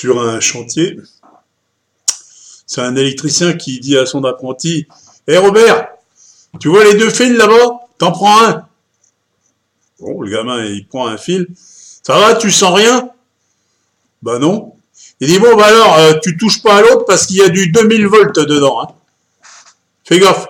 sur un chantier. C'est un électricien qui dit à son apprenti Hé Robert, tu vois les deux fils là-bas? T'en prends un. Bon, le gamin, il prend un fil. Ça va, tu sens rien? Bah non. Il dit Bon, bah alors, euh, tu touches pas à l'autre parce qu'il y a du 2000 volts dedans. Hein. Fais gaffe.